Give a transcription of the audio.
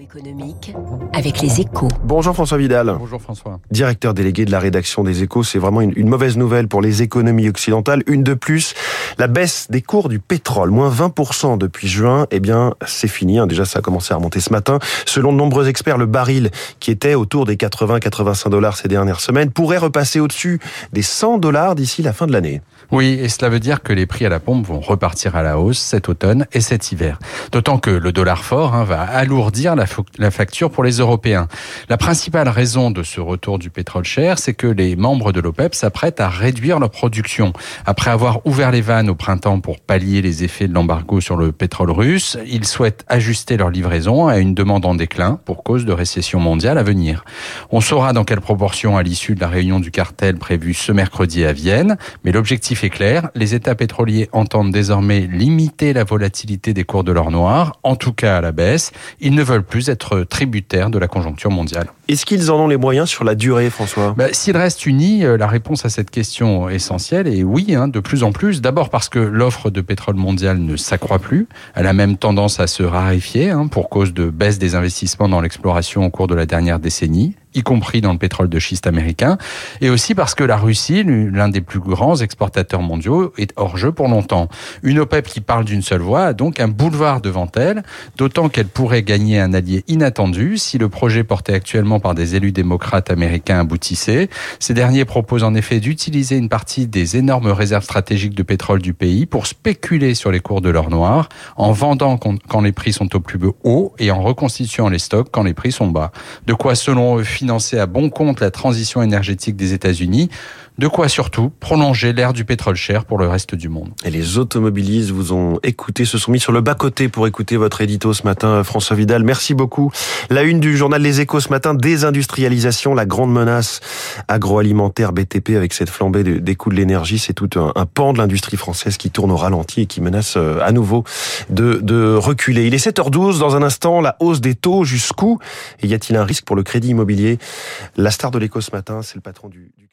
Économique avec les échos. Bonjour François Vidal. Bonjour François. Directeur délégué de la rédaction des échos, c'est vraiment une, une, mauvaise nouvelle pour les économies occidentales. Une de plus, la baisse des cours du pétrole, moins 20% depuis juin, eh bien c'est fini. Hein. Déjà ça a commencé à remonter ce matin. Selon de nombreux experts, le baril qui était autour des 80-85 dollars ces dernières semaines pourrait repasser au-dessus des 100 dollars d'ici la fin de l'année. Oui, et cela veut dire que les prix à la pompe vont repartir à la hausse cet automne et cet hiver. D'autant que le dollar fort hein, va alourdir la, la, facture pour les Européens. La principale raison de ce retour du pétrole cher, c'est que les membres de l'OPEP s'apprêtent à réduire leur production. Après avoir ouvert les vannes au printemps pour pallier les effets de l'embargo sur le pétrole russe, ils souhaitent ajuster leur livraison à une demande en déclin pour cause de récession mondiale à venir. On saura dans quelle proportion à l'issue de la réunion du cartel prévue ce mercredi à Vienne, mais l'objectif est clair, les États pétroliers entendent désormais limiter la volatilité des cours de l'or noir, en tout cas à la baisse. Ils ne veulent plus être tributaires de la conjoncture mondiale. Est-ce qu'ils en ont les moyens sur la durée, François? Bah, S'ils restent unis, euh, la réponse à cette question essentielle est oui, hein, de plus en plus. D'abord parce que l'offre de pétrole mondial ne s'accroît plus. Elle a même tendance à se raréfier hein, pour cause de baisse des investissements dans l'exploration au cours de la dernière décennie y compris dans le pétrole de schiste américain, et aussi parce que la Russie, l'un des plus grands exportateurs mondiaux, est hors jeu pour longtemps. Une OPEP qui parle d'une seule voix a donc un boulevard devant elle, d'autant qu'elle pourrait gagner un allié inattendu si le projet porté actuellement par des élus démocrates américains aboutissait. Ces derniers proposent en effet d'utiliser une partie des énormes réserves stratégiques de pétrole du pays pour spéculer sur les cours de l'or noir, en vendant quand les prix sont au plus haut et en reconstituant les stocks quand les prix sont bas. De quoi, selon eux, financer à bon compte la transition énergétique des États-Unis. De quoi surtout prolonger l'ère du pétrole cher pour le reste du monde. Et les automobilistes vous ont écouté, se sont mis sur le bas-côté pour écouter votre édito ce matin, François Vidal. Merci beaucoup. La une du journal Les Échos ce matin, désindustrialisation, la grande menace agroalimentaire BTP avec cette flambée des coûts de l'énergie. C'est tout un, pan de l'industrie française qui tourne au ralenti et qui menace euh, à nouveau de, de reculer. Il est 7h12. Dans un instant, la hausse des taux jusqu'où? Y a-t-il un risque pour le crédit immobilier? La star de l'écho ce matin, c'est le patron du, du